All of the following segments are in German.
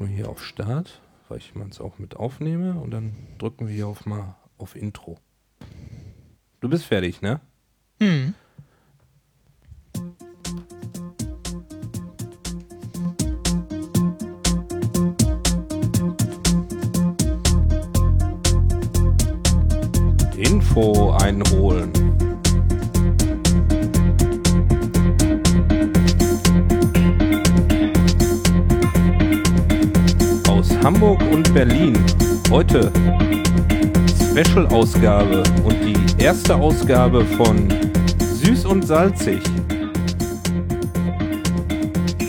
drücken wir hier auf Start, weil ich mal es auch mit aufnehme und dann drücken wir hier auf mal auf Intro. Du bist fertig, ne? Hm. Info einholen. Hamburg und Berlin. Heute Special-Ausgabe und die erste Ausgabe von Süß und Salzig.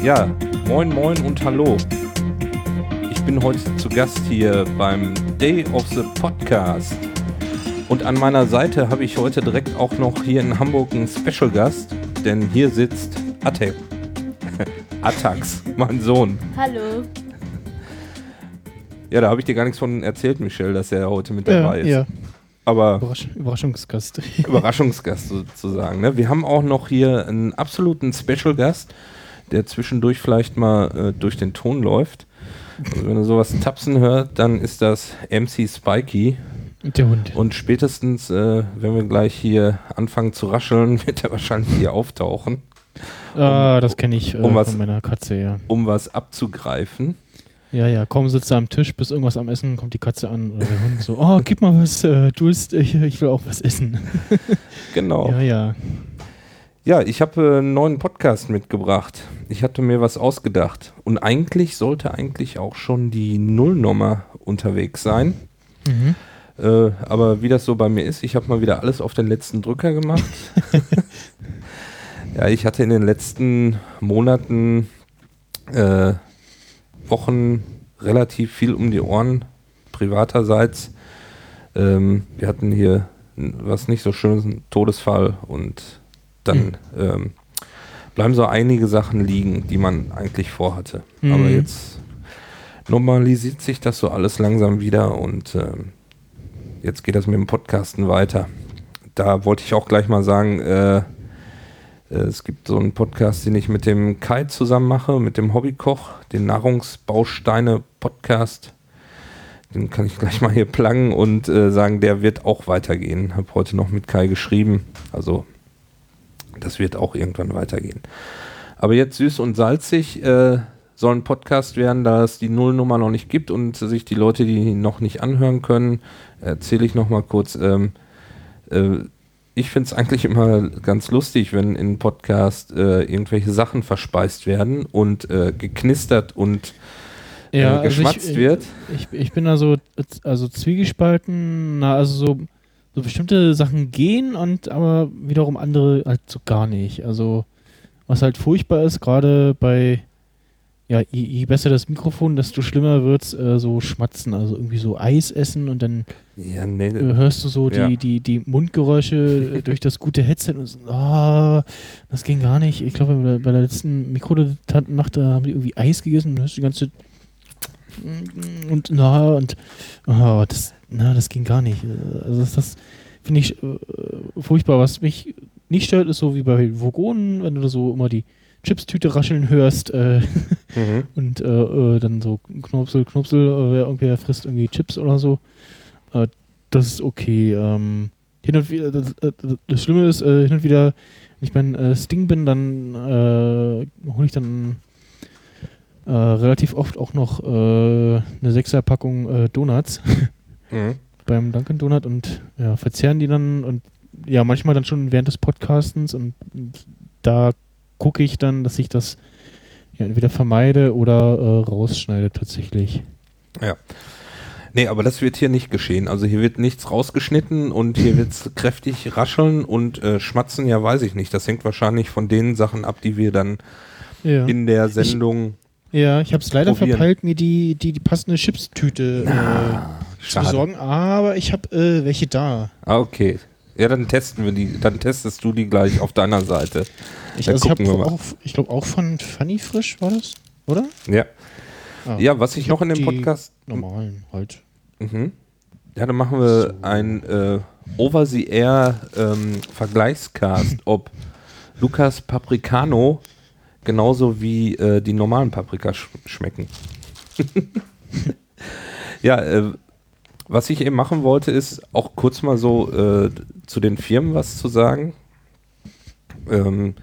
Ja, moin moin und hallo. Ich bin heute zu Gast hier beim Day of the Podcast. Und an meiner Seite habe ich heute direkt auch noch hier in Hamburg einen Special-Gast, denn hier sitzt Atek. Atax, mein Sohn. Hallo. Ja, da habe ich dir gar nichts von erzählt, Michelle, dass er heute mit dabei Ja, ist. ja. Aber Überrasch Überraschungsgast. Überraschungsgast sozusagen. Ne? Wir haben auch noch hier einen absoluten Special-Gast, der zwischendurch vielleicht mal äh, durch den Ton läuft. Also wenn du sowas tapsen hört, dann ist das MC Spikey. Der Hund. Und spätestens, äh, wenn wir gleich hier anfangen zu rascheln, wird er wahrscheinlich hier auftauchen, ah, das kenne ich äh, um was- von meiner Katze, ja. um was abzugreifen. Ja, ja, kaum sitzt er am Tisch, bis irgendwas am Essen, kommt die Katze an oder der Hund so, oh, gib mal was, äh, Durst, ich, ich will auch was essen. Genau. Ja, ja. Ja, ich habe äh, einen neuen Podcast mitgebracht. Ich hatte mir was ausgedacht. Und eigentlich sollte eigentlich auch schon die Nullnummer unterwegs sein. Mhm. Äh, aber wie das so bei mir ist, ich habe mal wieder alles auf den letzten Drücker gemacht. ja, ich hatte in den letzten Monaten, äh, Wochen relativ viel um die Ohren, privaterseits. Ähm, wir hatten hier was nicht so schönes, einen Todesfall und dann ähm, bleiben so einige Sachen liegen, die man eigentlich vorhatte. Aber Mhm. jetzt normalisiert sich das so alles langsam wieder und ähm, jetzt geht das mit dem Podcasten weiter. Da wollte ich auch gleich mal sagen, äh, es gibt so einen Podcast, den ich mit dem Kai zusammen mache, mit dem Hobbykoch, den Nahrungsbausteine-Podcast. Den kann ich gleich mal hier plangen und äh, sagen, der wird auch weitergehen. Habe heute noch mit Kai geschrieben. Also, das wird auch irgendwann weitergehen. Aber jetzt süß und salzig äh, soll ein Podcast werden, da es die Nullnummer noch nicht gibt und sich die Leute, die noch nicht anhören können, erzähle ich noch mal kurz. Ähm, äh, ich finde es eigentlich immer ganz lustig, wenn in Podcast äh, irgendwelche Sachen verspeist werden und äh, geknistert und Ja, äh, also geschmatzt ich, wird. Ich, ich bin da so, also zwiegespalten, na, also so, so bestimmte Sachen gehen und aber wiederum andere halt so gar nicht. Also, was halt furchtbar ist, gerade bei, ja, je, je besser das Mikrofon, desto schlimmer wird's äh, so schmatzen, also irgendwie so Eis essen und dann Ja, nee, äh, hörst du so Ja. die, die, die Mundgeräusche äh, durch das gute Headset und so, ah, das ging gar nicht. Ich glaube, bei, der- bei der letzten Mikrodilettantennacht, da haben die irgendwie Eis gegessen und hörst die ganze und na und ah, das, na, das ging gar nicht. Also das, das finde ich äh, furchtbar. Was mich nicht stört, ist so wie bei Vogonen, wenn du da so immer die Chipstüte rascheln hörst äh, mhm. und äh, äh, dann so Knopsel, Knopsel, äh, wer irgendwer frisst irgendwie Chips oder so. Äh, das ist okay. Ähm, hin und wieder, das, äh, das Schlimme ist, hin und wieder, wenn ich äh, Sting bin, dann hole ich dann relativ oft auch noch eine Sechserpackung Donuts Mhm. beim Dunkin' Donut und ja, verzehren die dann und ja, manchmal dann schon während des Podcastens und, und da gucke ich dann, dass ich das ja, entweder vermeide oder äh, rausschneide tatsächlich. Ja. Nee, aber das wird hier nicht geschehen. Also hier wird nichts rausgeschnitten und hier wird es kräftig rascheln und äh, schmatzen, ja weiß ich nicht. Das hängt wahrscheinlich von den Sachen ab, die wir dann Ja, in der Sendung. ja ich habe es leider probieren. verpeilt, mir die, die, die passende Chipstüte äh, zu schade. besorgen, aber ich habe äh, welche da. Ah, okay. Ja, dann testen wir die, dann testest du die gleich auf deiner Seite. Ich, also ich auch, ich glaube auch von Funny Frisch war das, oder? Ja. Ah, Ja, was ich, ich noch in dem Podcast. normalen halt. Mhm. Ja, dann machen wir So. ein äh, Over the Air ähm, Vergleichscast, ob Lukas Paprikano genauso wie äh, die normalen Paprika sch schmecken. ja, äh, was ich eben machen wollte, ist auch kurz mal so äh, zu den Firmen was zu sagen. Ähm,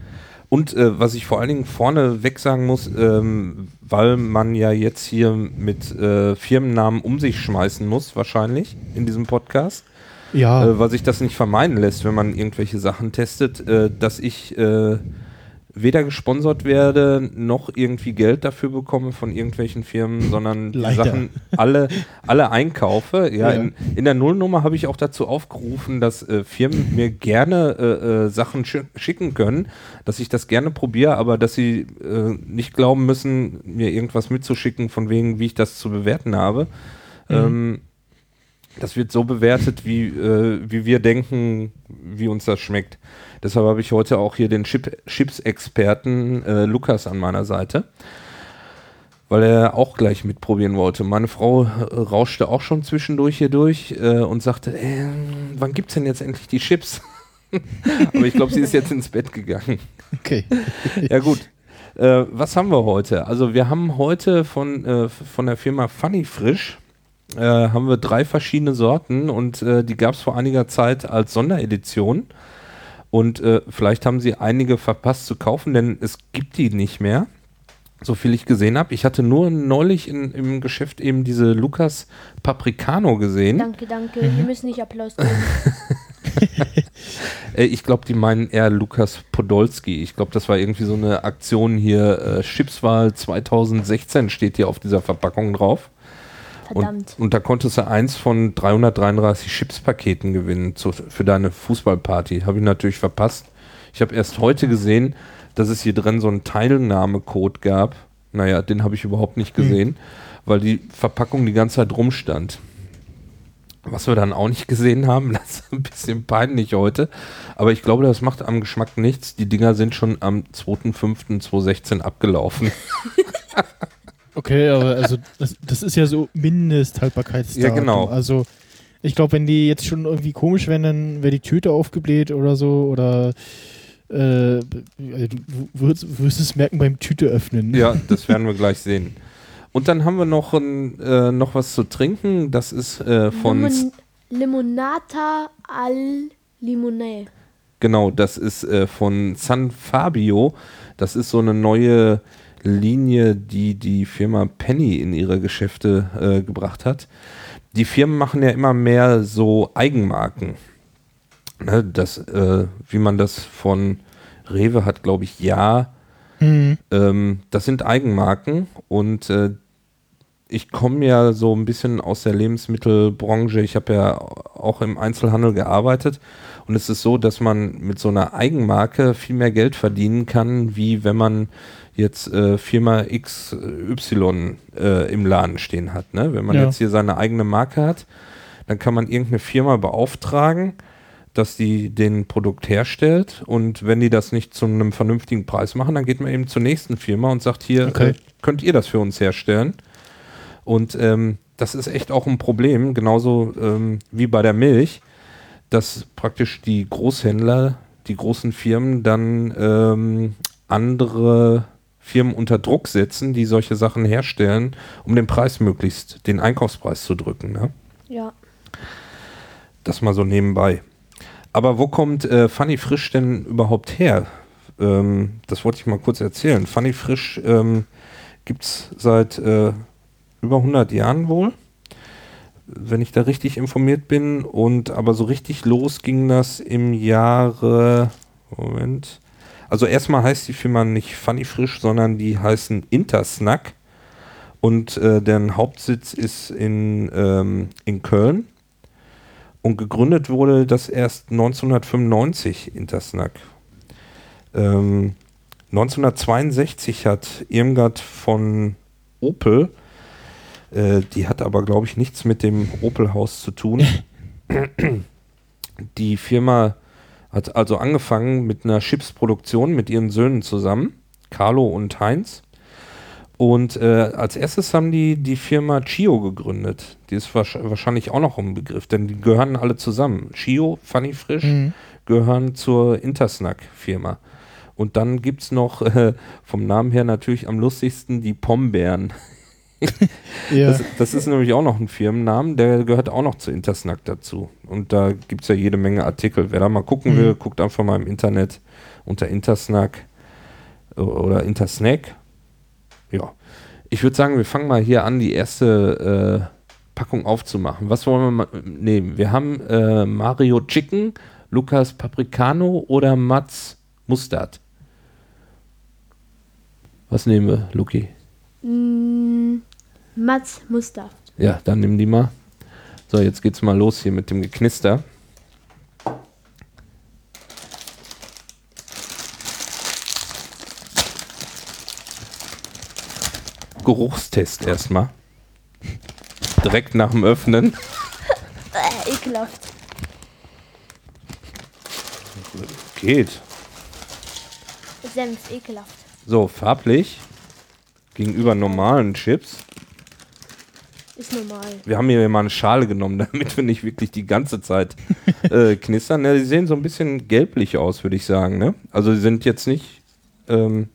und äh, was ich vor allen Dingen vorne weg sagen muss, ähm, weil man ja jetzt hier mit äh, Firmennamen um sich schmeißen muss, wahrscheinlich in diesem Podcast. Ja. Äh, weil sich das nicht vermeiden lässt, wenn man irgendwelche Sachen testet, äh, dass ich äh, weder gesponsert werde, noch irgendwie Geld dafür bekomme von irgendwelchen Firmen, sondern die. Sachen alle, alle einkaufe. Ja, Ja. In, in der Nullnummer habe ich auch dazu aufgerufen, dass äh, Firmen mir gerne äh, äh, Sachen schi schicken können, dass ich das gerne probiere, aber dass sie äh, nicht glauben müssen, mir irgendwas mitzuschicken, von wegen, wie ich das zu bewerten habe. Ähm, das wird so bewertet, wie, äh, wie wir denken, wie uns das schmeckt. Deshalb habe ich heute auch hier den Chip Chips-Experten äh, Lukas an meiner Seite, weil er auch gleich mitprobieren wollte. Meine Frau äh, rauschte auch schon zwischendurch hier durch äh, und sagte, äh, wann gibt's denn jetzt endlich die Chips? Aber ich glaube, sie ist jetzt ins Bett gegangen. Okay. Ja gut. Was haben wir heute? Also wir haben heute von, äh, von der Firma Funny Frisch äh, haben wir drei verschiedene Sorten und äh, die gab es vor einiger Zeit als Sonderedition. Und äh, vielleicht haben sie einige verpasst zu kaufen, denn es gibt die nicht mehr. So viel ich gesehen habe. Ich hatte nur neulich in, im Geschäft eben diese Lukas Papricano gesehen. Danke, danke. Wir müssen nicht Applaus geben. Äh, ich glaube, die meinen eher Lukas Podolski. Ich glaube, das war irgendwie so eine Aktion hier. Äh, Chipswahl 2016 steht hier auf dieser Verpackung drauf. Verdammt. Und, und da konntest du eins von 333 Chipspaketen gewinnen zu, für deine Fußballparty. Habe ich natürlich verpasst. Ich habe erst heute gesehen, dass es hier drin so einen Teilnahmecode gab. Naja, den habe ich überhaupt nicht gesehen, weil die Verpackung die ganze Zeit rumstand. Was wir dann auch nicht gesehen haben, das ist ein bisschen peinlich heute. Aber ich glaube, das macht am Geschmack nichts. Die Dinger sind schon am 2.5.2016 abgelaufen. Okay, aber also das, das ist ja so Mindesthaltbarkeitsdatum. Ja, genau. Also ich glaube, wenn die jetzt schon irgendwie komisch wären, dann wäre die Tüte aufgebläht oder so oder äh, du wirst, wirst es merken beim Tüte öffnen. Ja, das werden wir gleich sehen. Und dann haben wir noch, ein, äh, noch was zu trinken. Das ist äh, von. Limon Limonata al Limonè. Genau, das ist äh, von San Fabio. Das ist so eine neue Linie, die die Firma Penny in ihre Geschäfte äh, gebracht hat. Die Firmen machen ja immer mehr so Eigenmarken. Ne, das, äh, wie man das von Rewe hat, glaube ich, ja. Mhm. Ähm, das sind Eigenmarken und äh, ich komme ja so ein bisschen aus der Lebensmittelbranche. Ich habe ja auch im Einzelhandel gearbeitet und es ist so, dass man mit so einer Eigenmarke viel mehr Geld verdienen kann, wie wenn man jetzt äh, Firma XY äh, im Laden stehen hat. Ne? Wenn man Ja. jetzt hier seine eigene Marke hat, dann kann man irgendeine Firma beauftragen, dass die den Produkt herstellt und wenn die das nicht zu einem vernünftigen Preis machen, dann geht man eben zur nächsten Firma und sagt, hier, Okay. äh, könnt ihr das für uns herstellen? Und ähm, das ist echt auch ein Problem, genauso ähm, wie bei der Milch, dass praktisch die Großhändler, die großen Firmen dann ähm, andere Firmen unter Druck setzen, die solche Sachen herstellen, um den Preis möglichst, den Einkaufspreis zu drücken. Ne? Ja. Das mal so nebenbei. Aber wo kommt äh, Funny Frisch denn überhaupt her? Ähm, das wollte ich mal kurz erzählen. Funny Frisch ähm, gibt es seit äh, über 100 Jahren wohl, wenn ich da richtig informiert bin. Und aber so richtig los ging das im Jahre. Moment. Also erstmal heißt die Firma nicht Funny Frisch, sondern die heißen Intersnack. Und äh, deren Hauptsitz ist in, ähm, in Köln. Und gegründet wurde das erst 1995, Intersnack. Ähm, 1962 hat Irmgard von Opel, äh, die hat aber, glaube ich, nichts mit dem Opel-Haus zu tun. die Firma hat also angefangen mit einer Chipsproduktion mit ihren Söhnen zusammen, Carlo und Heinz. Und äh, als erstes haben die die Firma Chio gegründet. Die ist wahrsch- wahrscheinlich auch noch ein Begriff, denn die gehören alle zusammen. Chio, Funny Frisch, Mhm. gehören zur Intersnack-Firma. Und dann gibt es noch äh, vom Namen her natürlich am lustigsten die Pombeeren. Ja. Das, das ist nämlich auch noch ein Firmennamen, der gehört auch noch zu Intersnack dazu. Und da gibt es ja jede Menge Artikel. Wer da mal gucken Mhm. will, guckt einfach mal im Internet unter Intersnack oder Intersnack. Ja. Ich würde sagen, wir fangen mal hier an, die erste äh, Packung aufzumachen. Was wollen wir mal nehmen? Wir haben äh, Mario Chicken, Lukas Paprikano oder Mats Mustard. Was nehmen wir, Luki? Mm, Mats Muster. Ja, dann nimm die mal. So, jetzt geht's mal los hier mit dem Geknister. Geruchstest erstmal. Direkt nach dem Öffnen. Äh, ekelhaft. Geht. Senf, ekelhaft. So, farblich. Gegenüber normalen Chips. Ist normal. Wir haben hier mal eine Schale genommen, damit wir nicht wirklich die ganze Zeit äh, knistern. Ja, die sehen so ein bisschen gelblich aus, würde ich sagen. Ne? Also die sind jetzt nicht, ähm,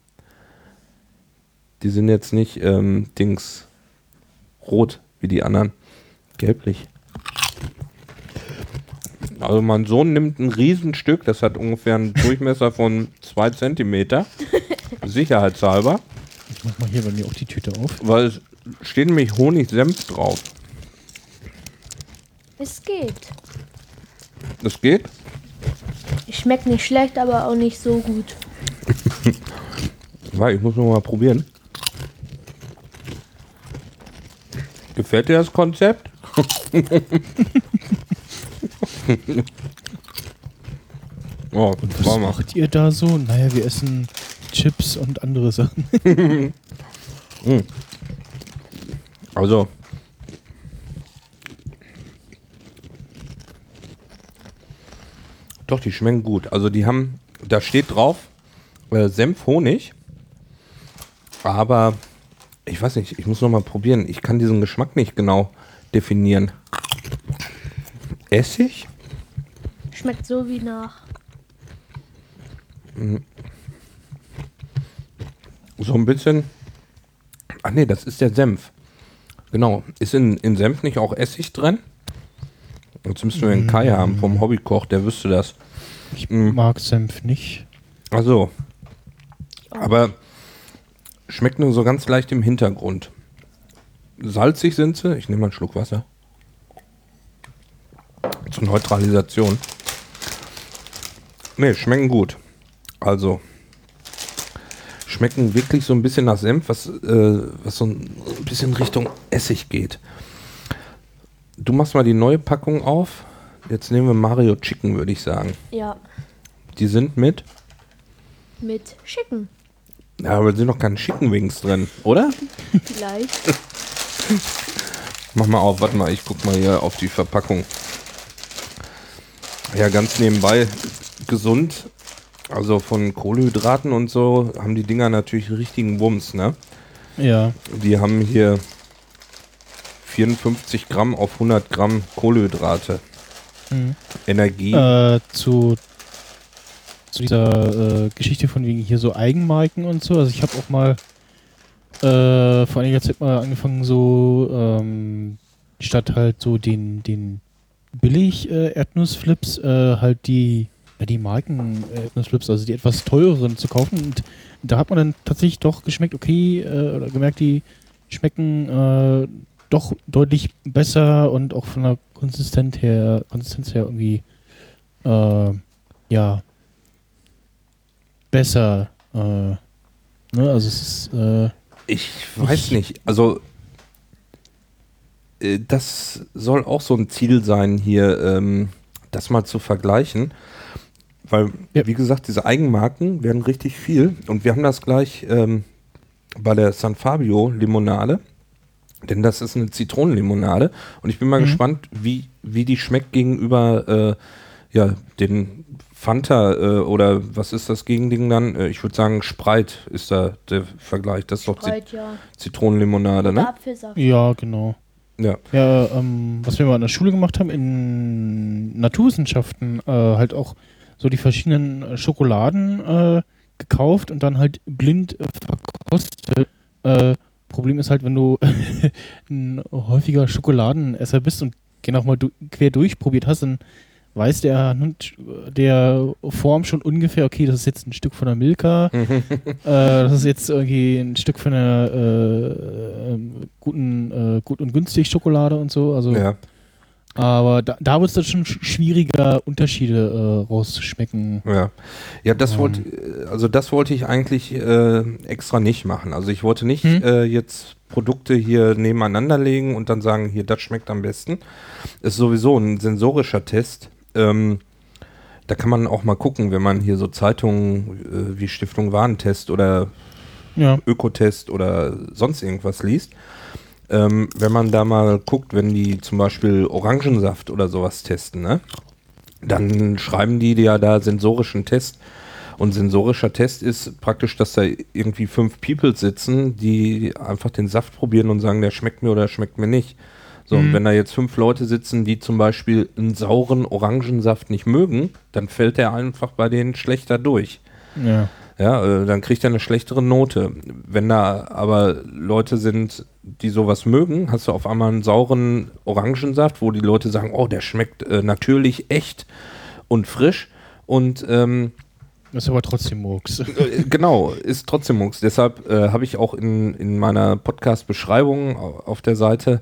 die sind jetzt nicht ähm, Dings rot wie die anderen. Gelblich. Also mein Sohn nimmt ein Riesenstück, das hat ungefähr einen Durchmesser von zwei Zentimeter. Sicherheitshalber, Ich mach mal hier bei mir auch die Tüte auf. weil es steht nämlich Honig-Senf drauf. Es geht. Das geht? Schmeckt nicht schlecht, aber auch nicht so gut. Warte, ich muss noch mal probieren. Gefällt dir das Konzept? oh, Und was macht ihr da so? Naja, wir essen Chips und andere Sachen. Also. Doch, die schmecken gut. Also die haben, da steht drauf, äh, Senf, Honig. Aber ich weiß nicht, ich muss noch mal probieren. Ich kann diesen Geschmack nicht genau definieren. Essig? Schmeckt so wie nach. So ein bisschen. Ach nee, das ist der Senf. Genau. Ist in, in Senf nicht auch Essig drin? Jetzt müssen wir einen Kai haben vom Hobbykoch, der wüsste das. Ich Mm. mag Senf nicht. Also. Aber schmeckt nur so ganz leicht im Hintergrund. Salzig sind sie. Ich nehme mal einen Schluck Wasser. Zur Neutralisation. Ne, schmecken gut. Also. Schmecken wirklich so ein bisschen nach Senf, was, äh, was so ein bisschen Richtung Essig geht. Du machst mal die neue Packung auf. Jetzt nehmen wir Mario Chicken, würde ich sagen. Ja, Die sind mit. mit Schicken. Ja, aber da sind noch keine Chicken Wings drin, oder? Vielleicht. Mach mal auf, warte mal, ich guck mal hier auf die Verpackung. Ja, ganz nebenbei gesund. Also von Kohlenhydraten und so haben die Dinger natürlich richtigen Wumms, ne? Ja. Die haben hier 54 Gramm auf 100 Gramm Kohlenhydrate. Mhm. Energie. Äh, zu, zu dieser äh, Geschichte von wegen hier so Eigenmarken und so. Also ich habe auch mal äh, vor einiger Zeit mal angefangen, so ähm, statt halt so den, den billig äh, äh, halt die ja, die Marken äh, Erdnussflips, also die etwas teureren zu kaufen. Und da hat man dann tatsächlich doch geschmeckt, okay, äh, oder gemerkt, die schmecken äh, doch deutlich besser und auch von der Konsistenz her, Konsistenz her irgendwie äh, ja besser. Äh, ne? Also es ist äh, Ich weiß nicht. Also, äh, das soll auch so ein Ziel sein, hier ähm, das mal zu vergleichen. Weil, Ja. wie gesagt, diese Eigenmarken werden richtig viel. Und wir haben das gleich ähm, bei der San Fabio Limonade. Denn das ist eine Zitronenlimonade. Und ich bin mal Mhm. gespannt, wie, wie die schmeckt gegenüber äh, ja, den Fanta äh, oder was ist das Gegending dann? Äh, ich würde sagen, Spreit ist da der Vergleich. Das ist doch Zit Breit, ja. Zitronenlimonade, ne? Apfelsaft. ja genau. Ja. Ja, ähm, was wir mal in der Schule gemacht haben, in Naturwissenschaften, äh, halt auch so die verschiedenen äh, Schokoladen äh, gekauft und dann halt blind äh, verkostet, äh, Problem ist halt, wenn du ein häufiger Schokoladenesser bist und genau mal du quer durchprobiert hast, dann weiß der, der Form schon ungefähr, okay, das ist jetzt ein Stück von der Milka, äh, das ist jetzt irgendwie ein Stück von der äh, ähm, guten, äh, gut und günstig Schokolade und so. Also, Ja. Aber da, da wird es dann schon sch- schwieriger, Unterschiede äh, rauszuschmecken. Ja, ja, das Ähm. wollte, also das wollte ich eigentlich äh, extra nicht machen. Also ich wollte nicht Hm? äh, jetzt Produkte hier nebeneinander legen und dann sagen, hier, das schmeckt am besten. Ist sowieso ein sensorischer Test. Ähm, da kann man auch mal gucken, wenn man hier so Zeitungen äh, wie Stiftung Warentest oder Ja. Ökotest oder sonst irgendwas liest. Ähm, wenn man da mal guckt, wenn die zum Beispiel Orangensaft oder sowas testen, ne? dann schreiben die ja da sensorischen Test. Und sensorischer Test ist praktisch, dass da irgendwie fünf People sitzen, die einfach den Saft probieren und sagen, der schmeckt mir oder schmeckt mir nicht. So, und Mhm. wenn da jetzt fünf Leute sitzen, die zum Beispiel einen sauren Orangensaft nicht mögen, dann fällt der einfach bei denen schlechter durch. Ja. Ja, äh, dann kriegt er eine schlechtere Note. Wenn da aber Leute sind, die sowas mögen, hast du auf einmal einen sauren Orangensaft, wo die Leute sagen, oh, der schmeckt äh, natürlich echt und frisch. Und ähm, Das ist aber trotzdem Murks. äh, genau, ist trotzdem Mux. Deshalb äh, habe ich auch in, in meiner Podcast-Beschreibung au- auf der Seite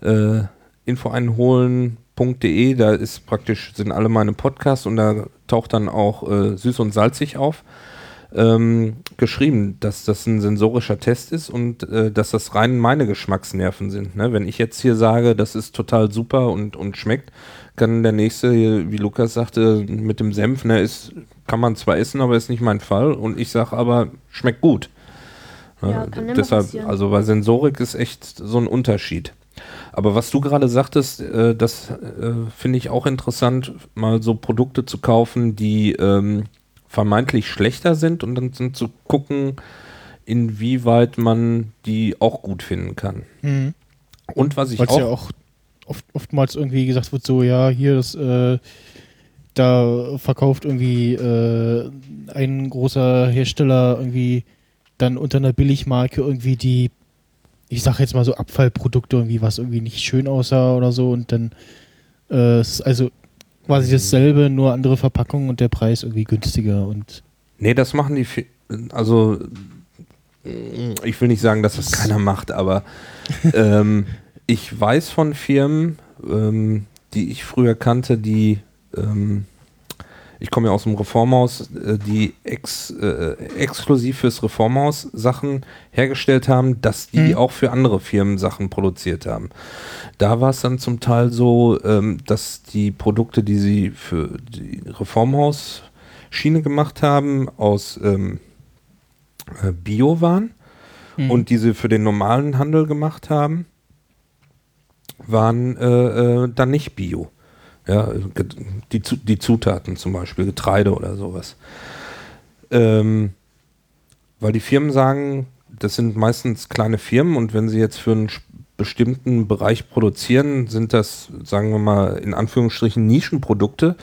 äh, infoeinholen.de, da ist praktisch, sind alle meine Podcasts und da taucht dann auch äh, süß und salzig auf. Ähm, geschrieben, dass das ein sensorischer Test ist und äh, dass das rein meine Geschmacksnerven sind. Ne? Wenn ich jetzt hier sage, das ist total super und, und schmeckt, kann der nächste, hier, wie Lukas sagte, mit dem Senf, ne, ist, kann man zwar essen, aber ist nicht mein Fall. Und ich sage aber, schmeckt gut. Ja, Äh, deshalb, also bei Sensorik ist echt so ein Unterschied. Aber was du gerade sagtest, äh, das äh, finde ich auch interessant, mal so Produkte zu kaufen, die ähm, vermeintlich schlechter sind und dann sind zu gucken, inwieweit man die auch gut finden kann. Mhm. Und was ich Weil es auch, ja auch oft, oftmals irgendwie gesagt wird, so, ja, hier, das, äh, da verkauft irgendwie äh, ein großer Hersteller irgendwie dann unter einer Billigmarke irgendwie die, ich sag jetzt mal so Abfallprodukte irgendwie, was irgendwie nicht schön aussah oder so und dann äh, also quasi dasselbe, nur andere Verpackung und der Preis irgendwie günstiger und nee, das machen die, also ich will nicht sagen, dass das keiner macht, aber ähm, ich weiß von Firmen, ähm, die ich früher kannte, die, ähm, ich komme ja aus dem Reformhaus, äh, die ex, äh, exklusiv fürs Reformhaus Sachen hergestellt haben, dass die Mhm. auch für andere Firmen Sachen produziert haben. Da war es dann zum Teil so, ähm, dass die Produkte, die sie für die Reformhaus-Schiene gemacht haben, aus ähm, äh, Bio waren Mhm. und die sie für den normalen Handel gemacht haben, waren äh, äh, dann nicht Bio. Ja, die, die Zutaten zum Beispiel, Getreide oder sowas. Ähm, weil die Firmen sagen, das sind meistens kleine Firmen und wenn sie jetzt für einen bestimmten Bereich produzieren, sind das, sagen wir mal, in Anführungsstrichen Nischenprodukte,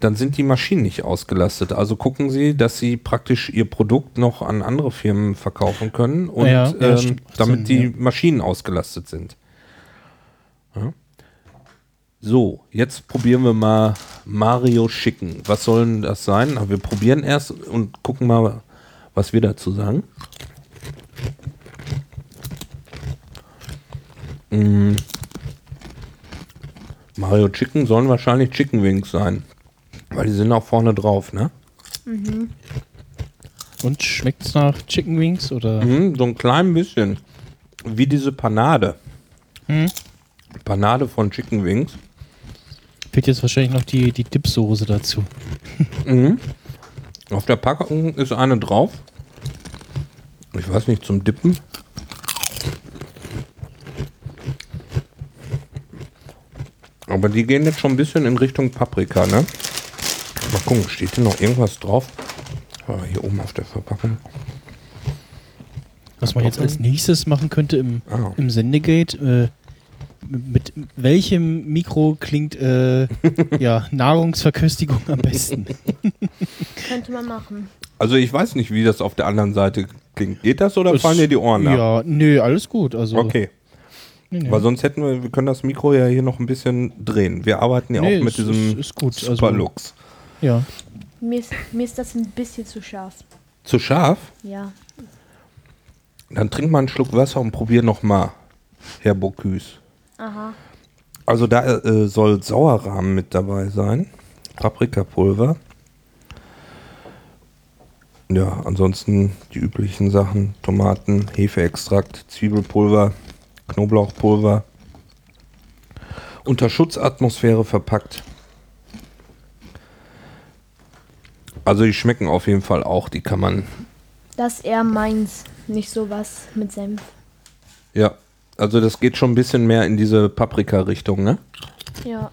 dann sind die Maschinen nicht ausgelastet. Also gucken sie, dass sie praktisch ihr Produkt noch an andere Firmen verkaufen können und Ja, ja, ähm, damit die. Maschinen ausgelastet sind. So, jetzt probieren wir mal Mario Schicken. Was soll denn das sein? Aber wir probieren erst und gucken mal, was wir dazu sagen. Mm. Mario Chicken sollen wahrscheinlich Chicken Wings sein. Weil die sind auch vorne drauf, ne? Und schmeckt's nach Chicken Wings oder? Mhm, so ein klein bisschen. Wie diese Panade. Hm? Panade von Chicken Wings. Fehlt jetzt wahrscheinlich noch die, die Dipsoße dazu. Mhm. Auf der Packung ist eine drauf. Ich weiß nicht, zum Dippen. Aber die gehen jetzt schon ein bisschen in Richtung Paprika, ne? Mal gucken, steht hier noch irgendwas drauf? Ah, hier oben auf der Verpackung. Was man jetzt als nächstes machen könnte im, Ah. im Sendegate, äh, mit welchem Mikro klingt äh, ja, Nahrungsverköstigung am besten? Könnte man machen. Also ich weiß nicht, wie das auf der anderen Seite klingt. Geht das oder Es- fallen dir die Ohren ab? Ja, nö, alles gut. Also, Okay, nee, nee. weil sonst hätten wir, wir können das Mikro ja hier noch ein bisschen drehen. Wir arbeiten ja Nee, auch mit es diesem ist- ist gut, also- Superlux. Ja. Mir ist, mir ist das ein bisschen zu scharf. Zu scharf? Ja. Dann trink mal einen Schluck Wasser und probier noch mal, Herr Bocuse. Aha. Also da äh, soll Sauerrahmen mit dabei sein, Paprikapulver. Ja, ansonsten die üblichen Sachen, Tomaten, Hefeextrakt, Zwiebelpulver, Knoblauchpulver. Unter Schutzatmosphäre verpackt. Also die schmecken auf jeden Fall auch, die kann man, Das ist eher meins. Nicht sowas mit Senf. ja, also das geht schon ein bisschen mehr in diese Paprika-Richtung, ne? Ja.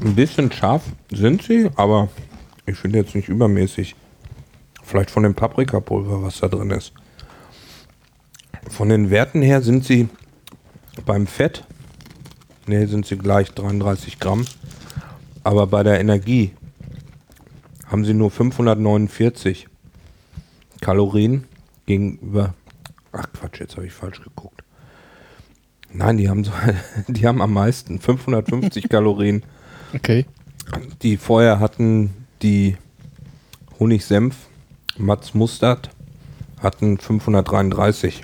Ein bisschen scharf sind sie, aber ich finde jetzt nicht übermäßig. Vielleicht von dem Paprikapulver, was da drin ist. Von den Werten her sind sie beim Fett, ne, sind sie gleich 33 Gramm. Aber bei der Energie haben sie nur 549 Kalorien gegenüber. Ach Quatsch, jetzt habe ich falsch geguckt. Nein, die haben, so, die haben am meisten 550 Kalorien Okay. die vorher hatten die Honigsenf, Mats Mustard, hatten 533.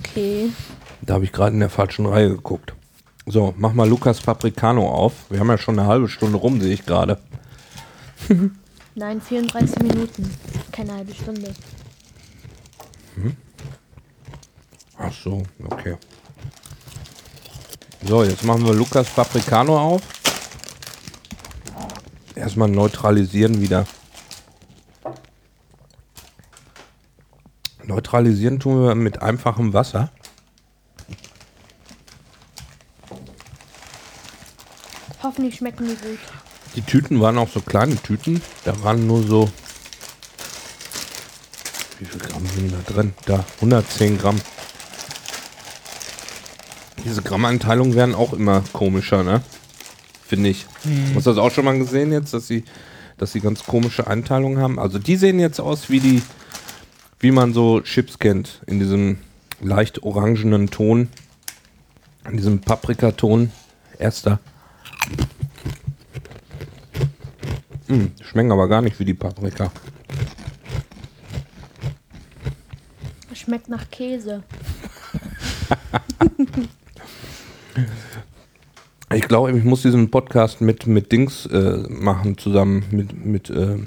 Okay. Da habe ich gerade in der falschen Reihe geguckt. So, mach mal Lukas Papricano auf. Wir haben ja schon eine halbe Stunde rum, sehe ich gerade. Nein, 34 Minuten. Keine halbe Stunde. Ach so, okay. So, jetzt machen wir Lukas Papricano auf. Erstmal neutralisieren wieder. Neutralisieren tun wir mit einfachem Wasser. Hoffentlich schmecken die gut. Die Tüten waren auch so kleine Tüten. Da waren nur so. Wie viel Gramm sind da drin? Da, 110 Gramm. Diese Grammeinteilungen werden auch immer komischer, ne? Finde ich. Hast du das auch schon mal gesehen jetzt, dass sie, dass sie ganz komische Einteilungen haben? Also die sehen jetzt aus wie die, wie man so Chips kennt, in diesem leicht orangenen Ton, in diesem Paprikaton. Erster. Hm, schmecken aber gar nicht wie die Paprika. Schmeckt nach Käse. Ich glaube, ich muss diesen Podcast mit, mit Dings äh, machen, zusammen mit, mit äh,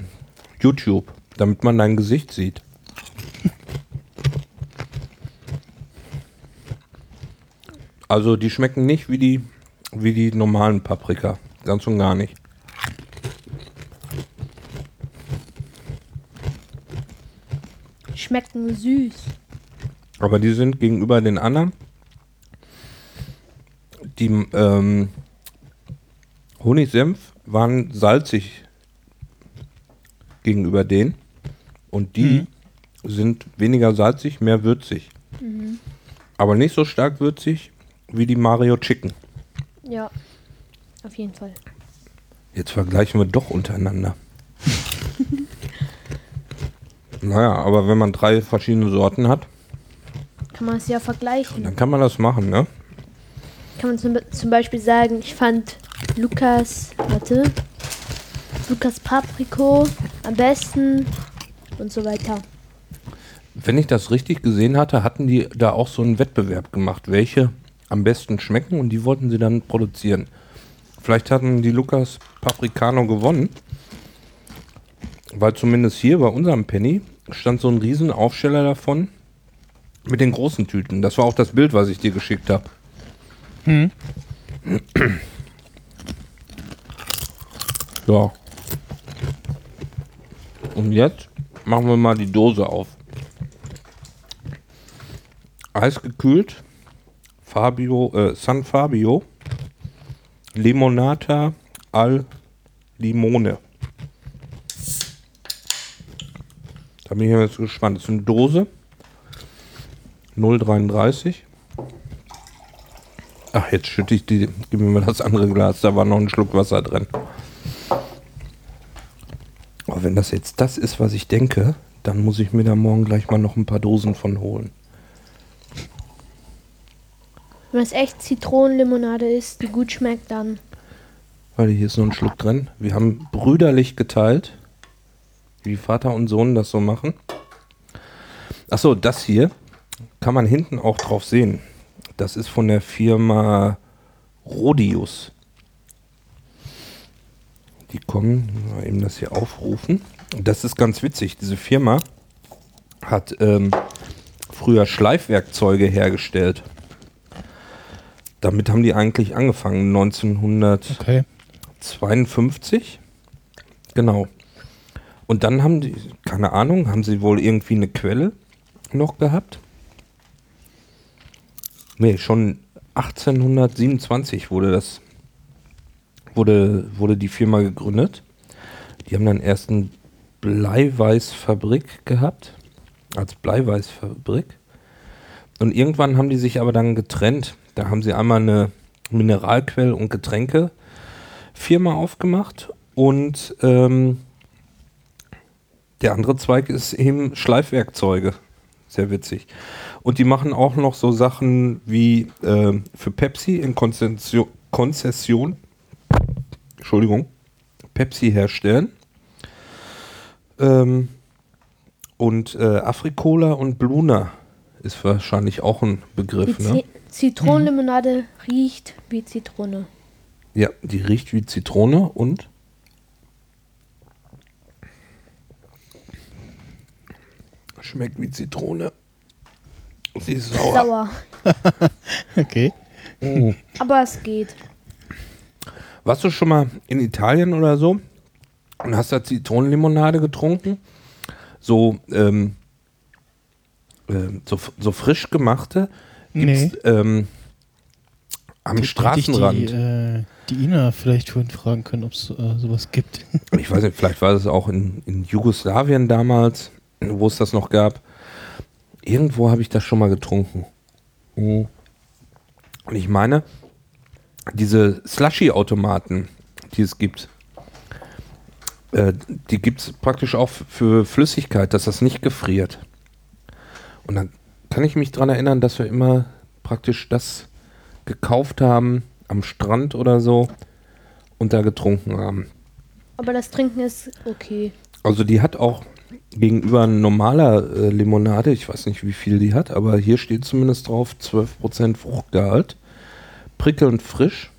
YouTube, damit man dein Gesicht sieht. Also die schmecken nicht wie die, wie die normalen Paprika. Ganz und gar nicht. Schmecken süß. Aber die sind gegenüber den anderen, die ähm, Honigsenf waren salzig gegenüber denen und die sind weniger salzig, mehr würzig. Aber nicht so stark würzig wie die Mario Chicken. Ja. Auf jeden Fall. Jetzt vergleichen wir doch untereinander. naja, aber wenn man drei verschiedene Sorten hat, Kann man es ja vergleichen. dann kann man das machen, ne? Kann man zum, zum Beispiel sagen, ich fand Lukas, warte, Lukas Papriko am besten und so weiter. Wenn ich das richtig gesehen hatte, hatten die da auch so einen Wettbewerb gemacht, welche am besten schmecken und die wollten sie dann produzieren. Vielleicht hatten die Lukas Paprikano gewonnen, weil zumindest hier bei unserem Penny stand so ein riesen Aufsteller davon mit den großen Tüten. Das war auch das Bild, was ich dir geschickt habe. Ja. Und jetzt machen wir mal die Dose auf. Eisgekühlt. Fabio, äh, San Fabio. Limonata al Limone. Da bin ich jetzt gespannt. Das ist eine Dose. 0,33. Ach, jetzt schütte ich die. Gib mir mal das andere Glas. Da war noch ein Schluck Wasser drin. Aber wenn das jetzt das ist, was ich denke, dann muss ich mir da morgen gleich mal noch ein paar Dosen von holen. Wenn es echt Zitronenlimonade ist, die gut schmeckt, dann. Weil hier ist noch ein Schluck drin. Wir haben brüderlich geteilt, wie Vater und Sohn das so machen. Achso, das hier kann man hinten auch drauf sehen. Das ist von der Firma Rodius. Die kommen, mal eben das hier aufrufen. Das ist ganz witzig. Diese Firma hat ähm, früher Schleifwerkzeuge hergestellt. Damit haben die eigentlich angefangen, 1900. Okay. 52. Genau. Und dann haben die, keine Ahnung, haben sie wohl irgendwie eine Quelle noch gehabt? Nee, schon 1827 wurde das, wurde, wurde die Firma gegründet. Die haben dann erst eine Bleiweißfabrik gehabt, als Bleiweißfabrik. Und irgendwann haben die sich aber dann getrennt. Da haben sie einmal eine Mineralquell- und Getränke Firma aufgemacht und ähm, der andere Zweig ist eben Schleifwerkzeuge. Sehr witzig. Und die machen auch noch so Sachen wie äh, für Pepsi in Konzession, Konzession Entschuldigung, Pepsi herstellen. Ähm, und äh, Afrikola und Bluna ist wahrscheinlich auch ein Begriff, Die ne? Zi Zitronenlimonade riecht wie Zitrone. Ja, die riecht wie Zitrone und schmeckt wie Zitrone. Sie ist sauer. Sauer. Okay. Aber es geht. Warst du schon mal in Italien oder so und hast da Zitronenlimonade getrunken? So, ähm, ähm, so, so frisch gemachte? Gibt's, ähm, am ich Straßenrand. Die, äh, die Ina vielleicht vorhin fragen können, ob es äh, sowas gibt. ich weiß nicht, vielleicht war es auch in, in Jugoslawien damals, wo es das noch gab. Irgendwo habe ich das schon mal getrunken. Mhm. Und ich meine, diese Slushy-Automaten, die es gibt, äh, die gibt es praktisch auch für Flüssigkeit, dass das nicht gefriert. Und dann kann ich mich daran erinnern, dass wir immer praktisch das gekauft haben am Strand oder so und da getrunken haben. Aber das Trinken ist okay. Also die hat auch gegenüber normaler äh, Limonade, ich weiß nicht wie viel die hat, aber hier steht zumindest drauf 12% Fruchtgehalt. Prickelnd frisch.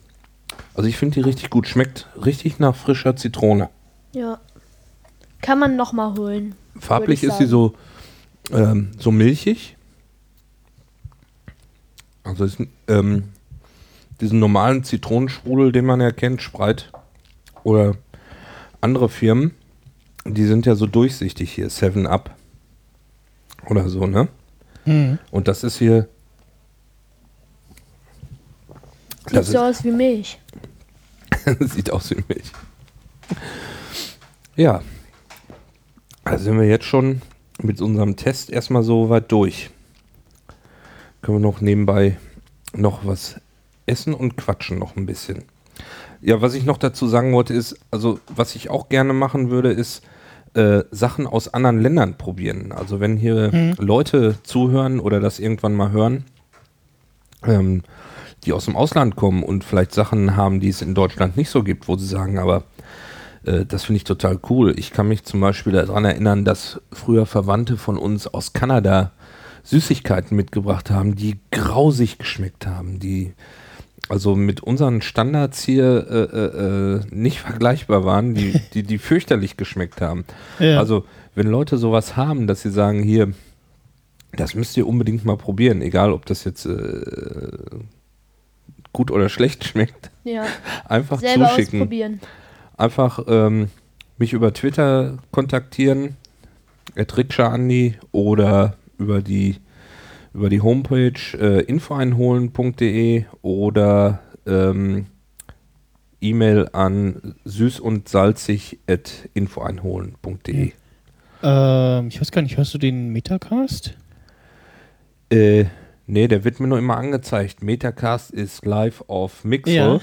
Also ich finde die richtig gut. Schmeckt richtig nach frischer Zitrone. Ja. Kann man nochmal holen. Farblich ist sie so, ähm, so milchig. Also ist, ähm, diesen normalen Zitronensprudel, den man ja kennt, Spreit oder andere Firmen, die sind ja so durchsichtig hier, 7 Up oder so, ne? Mhm. Und das ist hier. Sieht Das so aus wie Milch. ist, sieht aus wie Milch. Ja. Also sind wir jetzt schon mit unserem Test erstmal so weit durch. Können wir noch nebenbei noch was essen und quatschen noch ein bisschen. Ja, was ich noch dazu sagen wollte ist, also was ich auch gerne machen würde, ist äh, Sachen aus anderen Ländern probieren. Also wenn hier Leute zuhören oder das irgendwann mal hören, ähm, die aus dem Ausland kommen und vielleicht Sachen haben, die es in Deutschland nicht so gibt, wo sie sagen, aber äh, das finde ich total cool. Ich kann mich zum Beispiel daran erinnern, dass früher Verwandte von uns aus Kanada Süßigkeiten mitgebracht haben, die grausig geschmeckt haben, die also mit unseren Standards hier äh, äh, äh, nicht vergleichbar waren, die, die, die fürchterlich geschmeckt haben. Ja. Also, wenn Leute sowas haben, dass sie sagen, hier, das müsst ihr unbedingt mal probieren, egal ob das jetzt äh, gut oder schlecht schmeckt, Ja. einfach Selber zuschicken. ausprobieren. Einfach ähm, mich über Twitter kontaktieren, @rikscha_andi oder über die über die Homepage äh, infoeinholen.de oder ähm, E-Mail an süß und salzig at infoeinholen.de. Ähm, ich weiß gar nicht, hörst du den Metacast? Äh, nee, der wird mir nur immer angezeigt. Metacast ist live auf Mixel.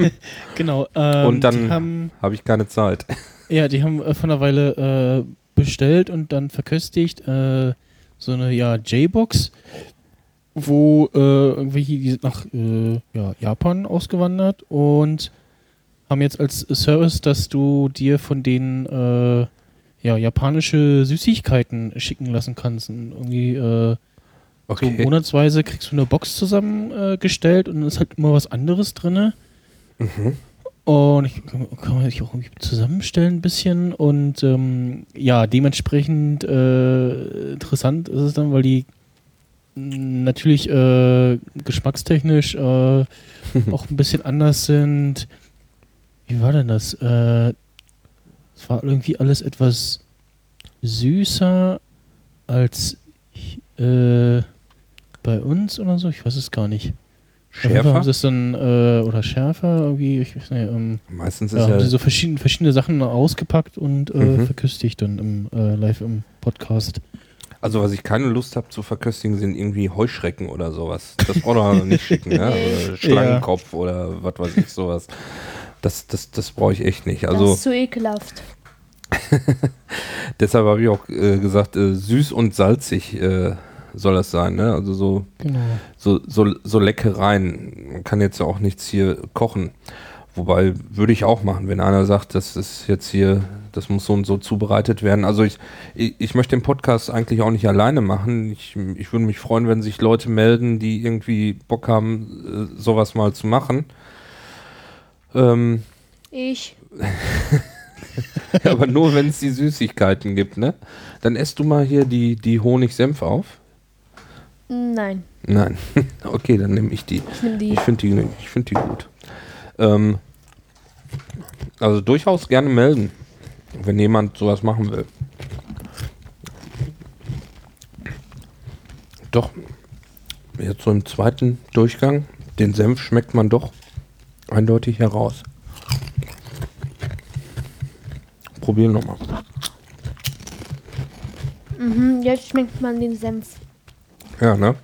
genau. Ähm, Und dann- Habe ich keine Zeit. ja, die haben äh, vor einer Weile bestellt und dann verköstigt. Äh, so eine ja, J-Box, wo äh, irgendwelche, die sind nach äh, ja, Japan ausgewandert und haben jetzt als Service, dass du dir von denen äh, ja, japanische Süßigkeiten schicken lassen kannst. Und irgendwie äh, so monatsweise kriegst du eine Box zusammengestellt und dann ist halt immer was anderes drin. Mhm. Und ich kann, kann man sich auch irgendwie zusammenstellen ein bisschen. Und ähm, ja, dementsprechend äh, interessant ist es dann, weil die natürlich äh, geschmackstechnisch äh, auch ein bisschen anders sind. Wie war denn das? Äh, es war irgendwie alles etwas süßer als äh, bei uns oder so. Ich weiß es gar nicht. Schärfer? Haben sie es dann, äh, oder schärfer irgendwie, ich weiß nicht, ähm, Meistens ja, ist haben ja, sie so verschiedene, verschiedene Sachen ausgepackt und äh, Mhm. verköstigt dann im, äh, live im Podcast. also was ich keine Lust habe zu verköstigen, sind irgendwie Heuschrecken oder sowas. Das braucht man nicht schicken, ne? Oder Schlangenkopf oder was weiß ich, sowas. Das, das, das brauche ich echt nicht. das Also ist zu ekelhaft. deshalb habe ich auch äh, gesagt, äh, süß und salzig äh, soll das sein, ne? Also so Genau. so, so, so Leckereien. Man kann jetzt ja auch nichts hier kochen. Wobei würde ich auch machen, wenn einer sagt, das ist jetzt hier, das muss so und so zubereitet werden. Also ich, ich, ich möchte den Podcast eigentlich auch nicht alleine machen. Ich, ich würde mich freuen, wenn sich Leute melden, die irgendwie Bock haben, äh, sowas mal zu machen. Ähm, Ich. aber nur wenn es die Süßigkeiten gibt, ne? Dann esst du mal hier die, die Honig-Senf auf. Nein. Nein. okay, dann nehme ich die. Ich nehme die. Ich finde die, ich find die gut. Ähm, also durchaus gerne melden, wenn jemand sowas machen will. Doch, jetzt so im zweiten Durchgang, den Senf schmeckt man doch eindeutig heraus. Probieren nochmal. Mhm, jetzt schmeckt man den Senf. Ja, ne?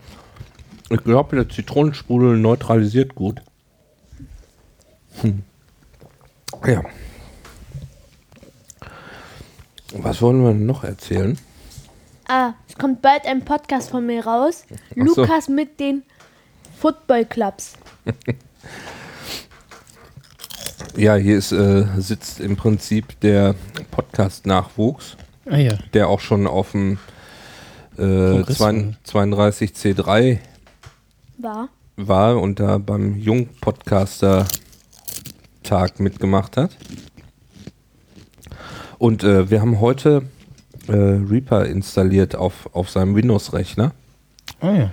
Ich glaube, der Zitronensprudel neutralisiert gut. Hm. Ja. Was wollen wir noch erzählen? Ah, es kommt bald ein Podcast von mir raus. So. Lukas mit den Football Clubs. Ja, hier ist, äh, sitzt im Prinzip der Podcast-Nachwuchs, Ah ja. der auch schon auf dem äh, Kongress zwei- 32C3 War. war und da beim Jung-Podcaster-Tag mitgemacht hat. Und äh, wir haben heute äh, Reaper installiert auf, auf seinem Windows-Rechner. Ah ja.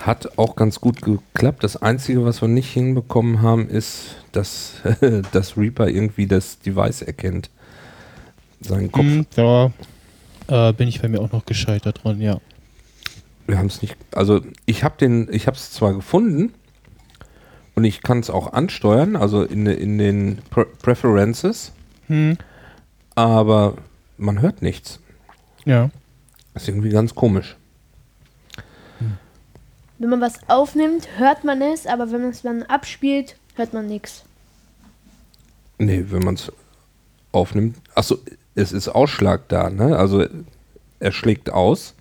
Hat auch ganz gut geklappt. Das Einzige, was wir nicht hinbekommen haben, ist, dass das Reaper irgendwie das Device erkennt. Seinen Kopf. Da äh, bin ich bei mir auch noch gescheitert dran, ja. Wir haben es nicht. Also ich habe den, ich habe es zwar gefunden und ich kann es auch ansteuern, also in, in den Pre Preferences, Hm. aber man hört nichts. Ja. Das ist irgendwie ganz komisch. Wenn man was aufnimmt, hört man es, aber wenn man es dann abspielt, hört man nichts. Nee, wenn man es aufnimmt. Achso, es ist Ausschlag da, ne? Also er schlägt aus,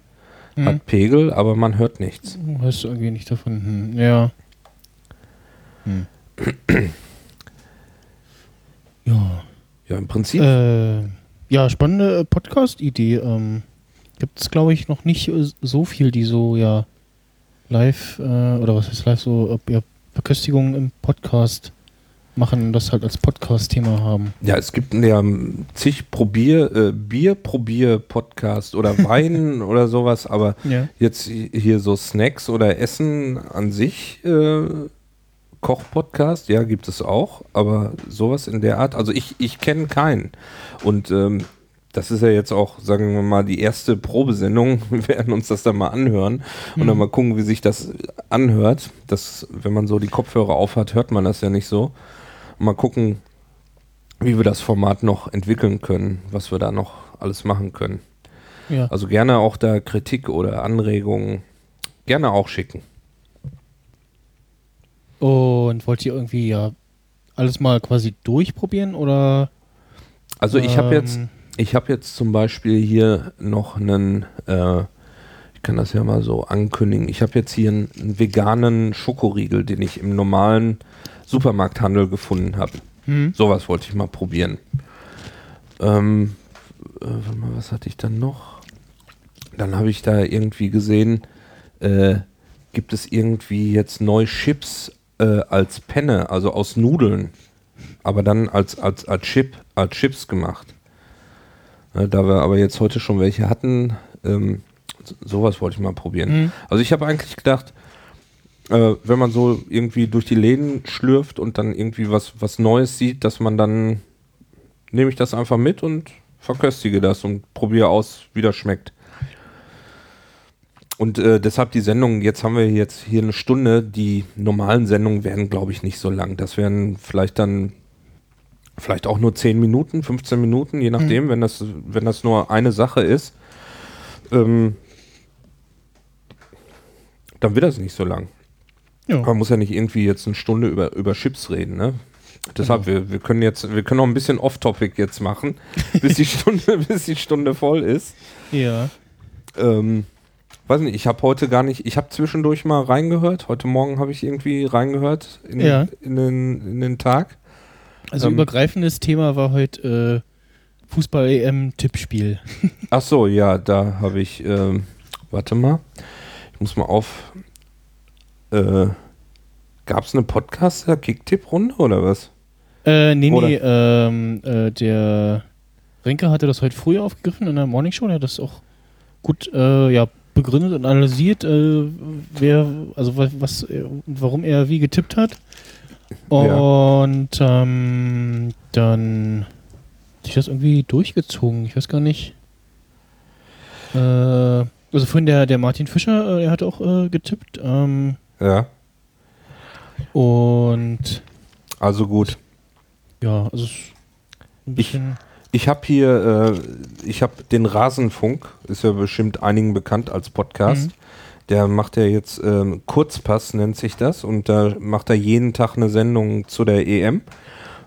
Hm. hat Pegel, aber man hört nichts. Hörst du irgendwie nicht davon? Hm. Ja. Hm. ja. Ja, im Prinzip. Äh, ja, spannende äh, Podcast-Idee. Ähm, Gibt es, glaube ich, noch nicht äh, so viel, die so, ja, live, äh, oder was heißt live, so, ja, Verköstigungen im Podcast machen und das halt als Podcast-Thema haben. Ja, es gibt ja zig Probier, äh, Bier-Probier-Podcast oder Wein oder sowas, aber Ja. jetzt hi- hier so Snacks oder Essen an sich, äh, Koch-Podcast, ja, gibt es auch, aber sowas in der Art, also ich, ich kenne keinen. Und ähm, das ist ja jetzt auch, sagen wir mal, die erste Probesendung. Wir werden uns das dann mal anhören und dann Mhm. mal gucken, wie sich das anhört. Das, wenn man so die Kopfhörer aufhat, hört man das ja nicht so. Mal gucken, wie wir das Format noch entwickeln können, was wir da noch alles machen können. Ja. Also gerne auch da Kritik oder Anregungen gerne auch schicken. Und wollt ihr irgendwie, ja, alles mal quasi durchprobieren oder? Also ich habe jetzt, ähm, ich habe jetzt zum Beispiel hier noch einen, äh, ich kann das ja mal so ankündigen, ich habe jetzt hier einen, einen veganen Schokoriegel, den ich im normalen Supermarkthandel gefunden habe. Hm. Sowas wollte ich mal probieren. Ähm, äh, warte mal, was hatte ich dann noch? Dann habe ich da irgendwie gesehen, äh, gibt es irgendwie jetzt neue Chips äh, als Penne, also aus Nudeln, aber dann als, als, als Chip, als Chips gemacht. Da wir aber jetzt heute schon welche hatten, ähm, so- sowas wollte ich mal probieren. Hm. Also ich habe eigentlich gedacht, äh, wenn man so irgendwie durch die Läden schlürft und dann irgendwie was, was Neues sieht, dass man dann nehme ich das einfach mit und verköstige das und probiere aus, wie das schmeckt. Und äh, deshalb die Sendung, jetzt haben wir jetzt hier eine Stunde, die normalen Sendungen werden, glaube ich, nicht so lang. Das wären vielleicht dann, vielleicht auch nur 10 Minuten, 15 Minuten, je nachdem, wenn, das, wenn das nur eine Sache ist. Ähm, dann wird das nicht so lang. Ja. Man muss ja nicht irgendwie jetzt eine Stunde über, über Chips reden, ne? Deshalb, Genau. wir, wir können jetzt, wir können noch ein bisschen off-topic jetzt machen, bis die Stunde, bis die Stunde voll ist. Ja. Ähm, weiß nicht, ich habe heute gar nicht, ich habe zwischendurch mal reingehört. Heute Morgen habe ich irgendwie reingehört in, Ja. in, den, in den Tag. Also Ähm. übergreifendes Thema war heute äh, Fußball-EM-Tippspiel. Ach so, ja, da habe ich, ähm, warte mal, ich muss mal auf, äh, gab es eine Podcaster-Kicktipp-Runde oder was? Äh, nee, Oder- nee, ähm, äh, der Renke hatte das heute früh aufgegriffen in der Morning Show. Der hat das auch gut äh, ja, begründet und analysiert, äh, wer, also wa- was, und warum er wie getippt hat. Ja. Und ähm, dann hat sich das irgendwie durchgezogen. Ich weiß gar nicht. Äh, also vorhin der, der Martin Fischer, äh, der hat auch äh, getippt. Ähm, Ja, und also gut. ja, also bisschen. Ich habe hier, äh, ich habe den Rasenfunk, ist ja bestimmt einigen bekannt als Podcast. Mhm. Der macht ja jetzt ähm, Kurzpass, nennt sich das, und da macht er jeden Tag eine Sendung zu der EM.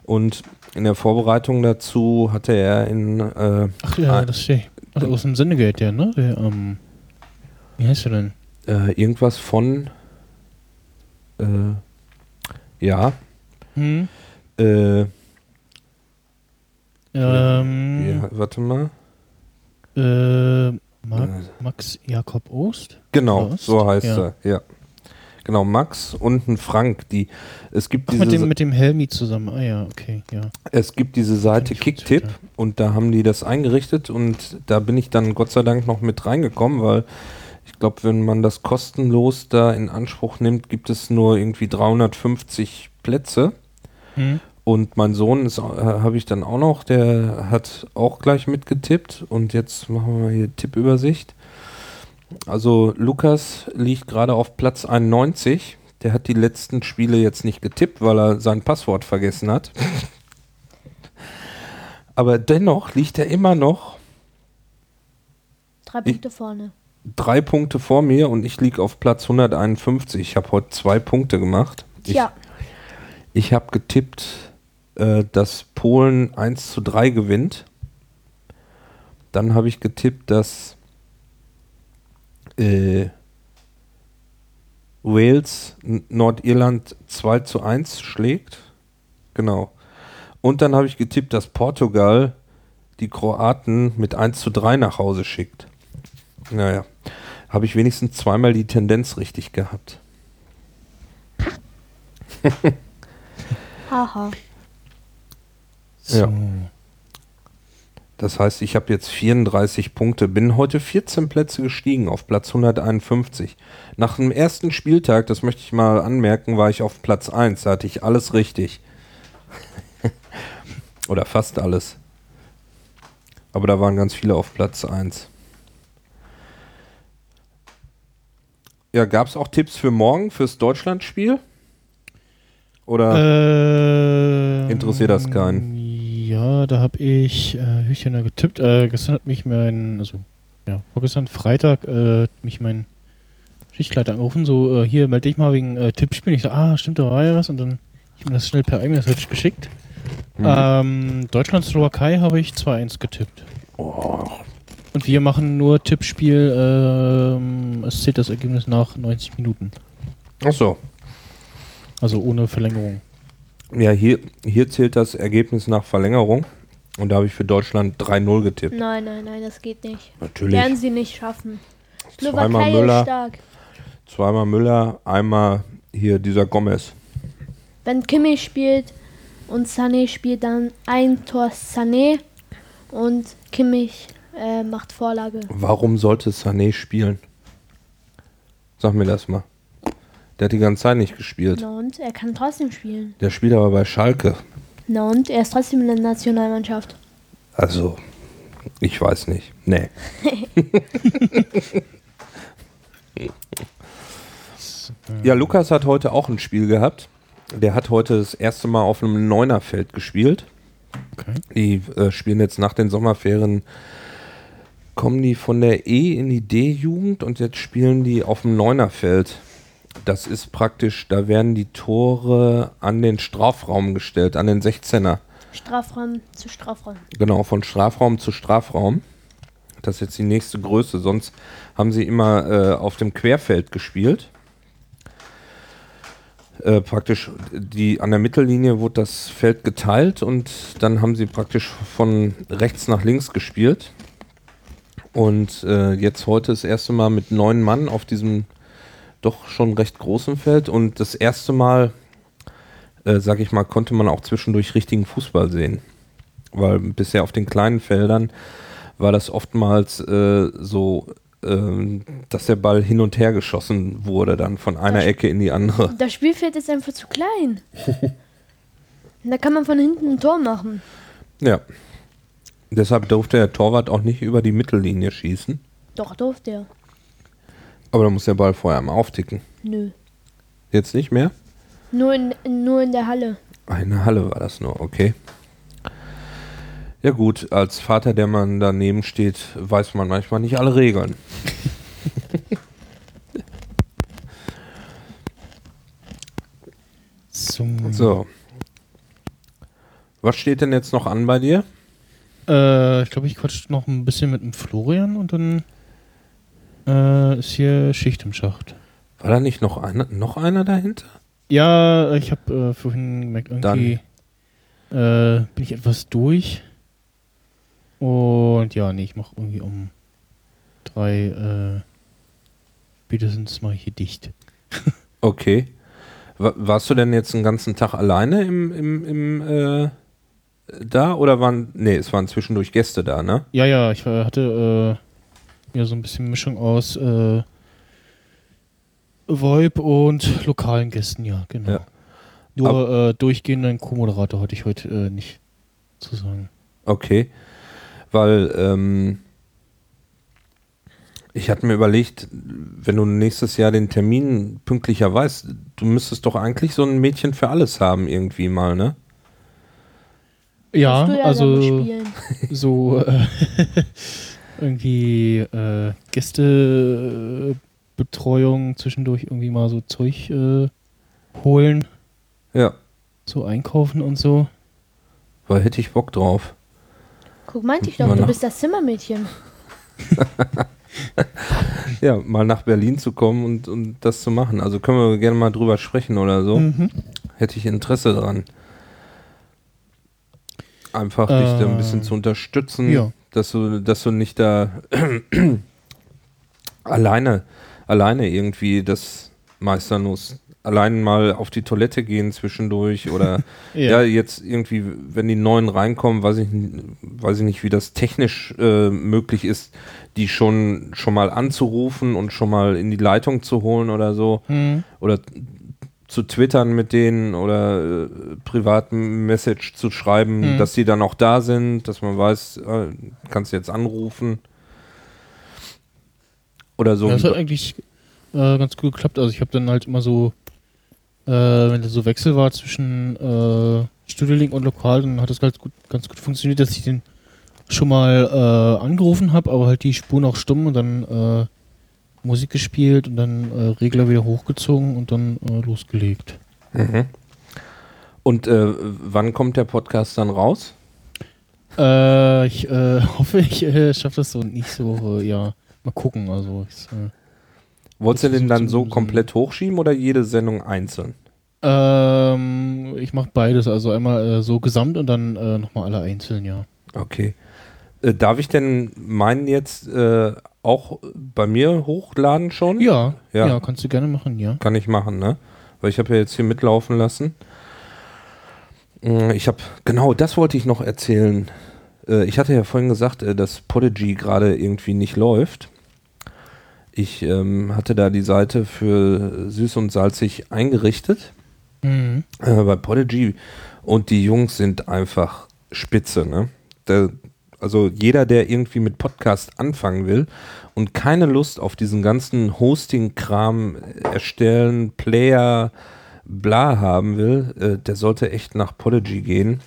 Und in der Vorbereitung dazu hatte er in, äh, Ach ja, das steht. Also aus dem Sendegeld, der, ne? Der, ähm, wie heißt der denn? äh, irgendwas von, äh, ja, Hm? äh, Ähm, ja, warte mal. äh, Ma Äh, Max Jakob Ost? Genau, Ost? so heißt Ja. er, ja. Genau, Max und ein Frank, die, es gibt Ach, diese, mit dem, mit dem Helmi zusammen. Ah ja, okay, ja. Es gibt diese Seite Kicktip und da haben die das eingerichtet und da bin ich dann Gott sei Dank noch mit reingekommen, weil ich glaube, wenn man das kostenlos da in Anspruch nimmt, gibt es nur irgendwie 350 Plätze Hm? und mein Sohn ist, äh, habe ich dann auch noch, der hat auch gleich mitgetippt und jetzt machen wir mal hier Tippübersicht. Also Lukas liegt gerade auf Platz 91. Der hat die letzten Spiele jetzt nicht getippt, weil er sein Passwort vergessen hat. Aber dennoch liegt er immer noch Drei Ich- Punkte vorne. Drei Punkte vor mir und ich liege auf Platz 151. Ich habe heute zwei Punkte gemacht. Ich, Tja, ich habe getippt, äh, dass Polen 1 zu 3 gewinnt. Dann habe ich getippt, dass äh, Wales Nordirland 2 zu 1 schlägt. Genau. Und dann habe ich getippt, dass Portugal die Kroaten mit 1 zu 3 nach Hause schickt. Naja, habe ich wenigstens zweimal die Tendenz richtig gehabt. haha. So. Ja. Das heißt, ich habe jetzt 34 Punkte, bin heute 14 Plätze gestiegen auf Platz 151. Nach dem ersten Spieltag, das möchte ich mal anmerken, war ich auf Platz 1. Da hatte ich alles richtig. Oder fast alles. Aber da waren ganz viele auf Platz 1. Ja, gab es auch Tipps für morgen, fürs Deutschlandspiel? Oder? Ähm, Interessiert das keinen? Ja, da habe ich äh, Hüchner getippt. Äh, gestern hat mich mein, also ja, vorgestern Freitag, äh, hat mich mein Schichtleiter angerufen, so, äh, hier melde dich mal wegen äh, Tippspiel. Ich so, ah, stimmt, da war ja was. Und dann ich mir das schnell per E-Mail geschickt. Mhm. Ähm, Deutschland-Slowakei habe ich 2-1 getippt. Oh, Und wir machen nur Tippspiel. Ähm, es zählt das Ergebnis nach 90 Minuten. ach so. Also ohne Verlängerung. Ja, hier, hier zählt das Ergebnis nach Verlängerung. Und da habe ich für Deutschland 3-0 getippt. Nein, nein, nein, das geht nicht. Natürlich. Werden sie nicht schaffen. Zweimal Slowakei ist Müller, stark. zweimal Müller, einmal hier dieser Gomez. Wenn Kimmich spielt und Sané spielt, dann ein Tor Sané und Kimmich äh, macht Vorlage. Warum sollte Sané spielen? Sag mir das mal. Der hat die ganze Zeit nicht gespielt. Na und er kann trotzdem spielen. Der spielt aber bei Schalke. Na und er ist trotzdem in der Nationalmannschaft. Also, ich weiß nicht. Nee. ja, Lukas hat heute auch ein Spiel gehabt. Der hat heute das erste Mal auf einem Neunerfeld gespielt. Okay. Die äh, spielen jetzt nach den Sommerferien, kommen die von der E in die D-Jugend und jetzt spielen die auf dem Neunerfeld. Das ist praktisch, da werden die Tore an den Strafraum gestellt, an den 16er. Strafraum zu Strafraum. Genau, von Strafraum zu Strafraum. Das ist jetzt die nächste Größe. Sonst haben sie immer äh, auf dem Querfeld gespielt. Äh, praktisch die an der Mittellinie wurde das Feld geteilt und dann haben sie praktisch von rechts nach links gespielt. Und äh, jetzt heute das erste Mal mit neun Mann auf diesem doch schon recht großen Feld und das erste Mal, äh, sag ich mal, konnte man auch zwischendurch richtigen Fußball sehen. Weil bisher auf den kleinen Feldern war das oftmals äh, so, ähm, dass der Ball hin und her geschossen wurde, dann von einer Das- Ecke in die andere. Das Spielfeld ist einfach zu klein. da kann man von hinten ein Tor machen. Ja. Deshalb durfte der Torwart auch nicht über die Mittellinie schießen. Doch, durfte er. Aber da muss der Ball vorher mal aufticken. Nö. Jetzt nicht mehr? Nur in, nur in der Halle. Eine Halle war das nur, okay. Ja gut, als Vater, der man daneben steht, weiß man manchmal nicht alle Regeln. Zum, So. Was steht denn jetzt noch an bei dir? Äh, ich glaube, ich quatsch noch ein bisschen mit dem Florian und dann äh, ist hier Schicht im Schacht. War da nicht noch einer, noch einer dahinter? Ja, ich habe äh, vorhin gemerkt, irgendwie äh, bin ich etwas durch. Und ja, nee, ich mache irgendwie um drei äh, spätestens mal hier dicht. Okay. Wa- Warst du denn jetzt den ganzen Tag alleine im, im, im äh, da oder waren. Nee, es waren zwischendurch Gäste da, ne? Ja, ja, ich hatte äh, ja so ein bisschen Mischung aus äh, VoIP und lokalen Gästen, ja, genau. Ja. Nur äh, durchgehenden Co-Moderator hatte ich heute äh, nicht zu sagen. Okay. Weil, ähm, ich hatte mir überlegt, wenn du nächstes Jahr den Termin pünktlicher weißt, du müsstest doch eigentlich so ein Mädchen für alles haben, irgendwie mal, ne? Ja, du ja also so äh, irgendwie äh, Gästebetreuung zwischendurch irgendwie mal so Zeug äh, holen, Ja, so einkaufen und so. weil hätte ich Bock drauf. Guck, meinte ich Mal doch, du nach- bist das Zimmermädchen. Ja, mal nach Berlin zu kommen und, und das zu machen. Also können wir gerne mal drüber sprechen oder so. Mhm. Hätte ich Interesse dran. Einfach dich da ein bisschen Ähm, zu unterstützen, ja. dass du, dass du nicht da alleine, alleine irgendwie das meistern musst. Allein mal auf die Toilette gehen zwischendurch oder ja. jetzt irgendwie, wenn die neuen reinkommen, weiß ich, weiß ich nicht, wie das technisch äh, möglich ist, die schon, schon mal anzurufen und schon mal in die Leitung zu holen oder so Mhm. oder zu twittern mit denen oder äh, Privatmessage zu schreiben, Mhm. dass die dann auch da sind, dass man weiß, äh, kannst du jetzt anrufen. Oder so. Ja, das hat eigentlich äh, ganz gut geklappt. Also ich habe dann halt immer so, äh, wenn das so Wechsel war zwischen äh, Studiolink und Lokal, dann hat das halt gut, ganz gut funktioniert, dass ich den schon mal äh, angerufen habe, aber halt die Spur noch stumm und dann äh, Musik gespielt und dann äh, Regler wieder hochgezogen und dann äh, losgelegt. mhm. Und äh, wann kommt der Podcast dann raus? Äh, ich äh, hoffe, ich äh, schaffe das so nächste Woche, ja. Mal gucken, also. Ich, Wolltest du den dann so so- komplett hochschieben oder jede Sendung einzeln? ähm, ich mache beides, also einmal so gesamt und dann äh, nochmal alle einzeln, ja. Okay. Äh, darf ich denn meinen jetzt äh, auch bei mir hochladen schon? Ja, Ja. ja, kannst du gerne machen, ja. Kann ich machen, ne? Weil ich habe ja jetzt hier mitlaufen lassen. Äh, Ich habe, genau, das wollte ich noch erzählen. Äh, Ich hatte ja vorhin gesagt, äh, dass Podigy gerade irgendwie nicht läuft. Ich ähm, hatte da die Seite für süß und salzig eingerichtet Mhm. äh, bei Podigy und die Jungs sind einfach spitze, ne? Da, also jeder, der irgendwie mit Podcast anfangen will und keine Lust auf diesen ganzen Hosting-Kram äh, erstellen, Player, bla haben will, äh, der sollte echt nach Podigy gehen.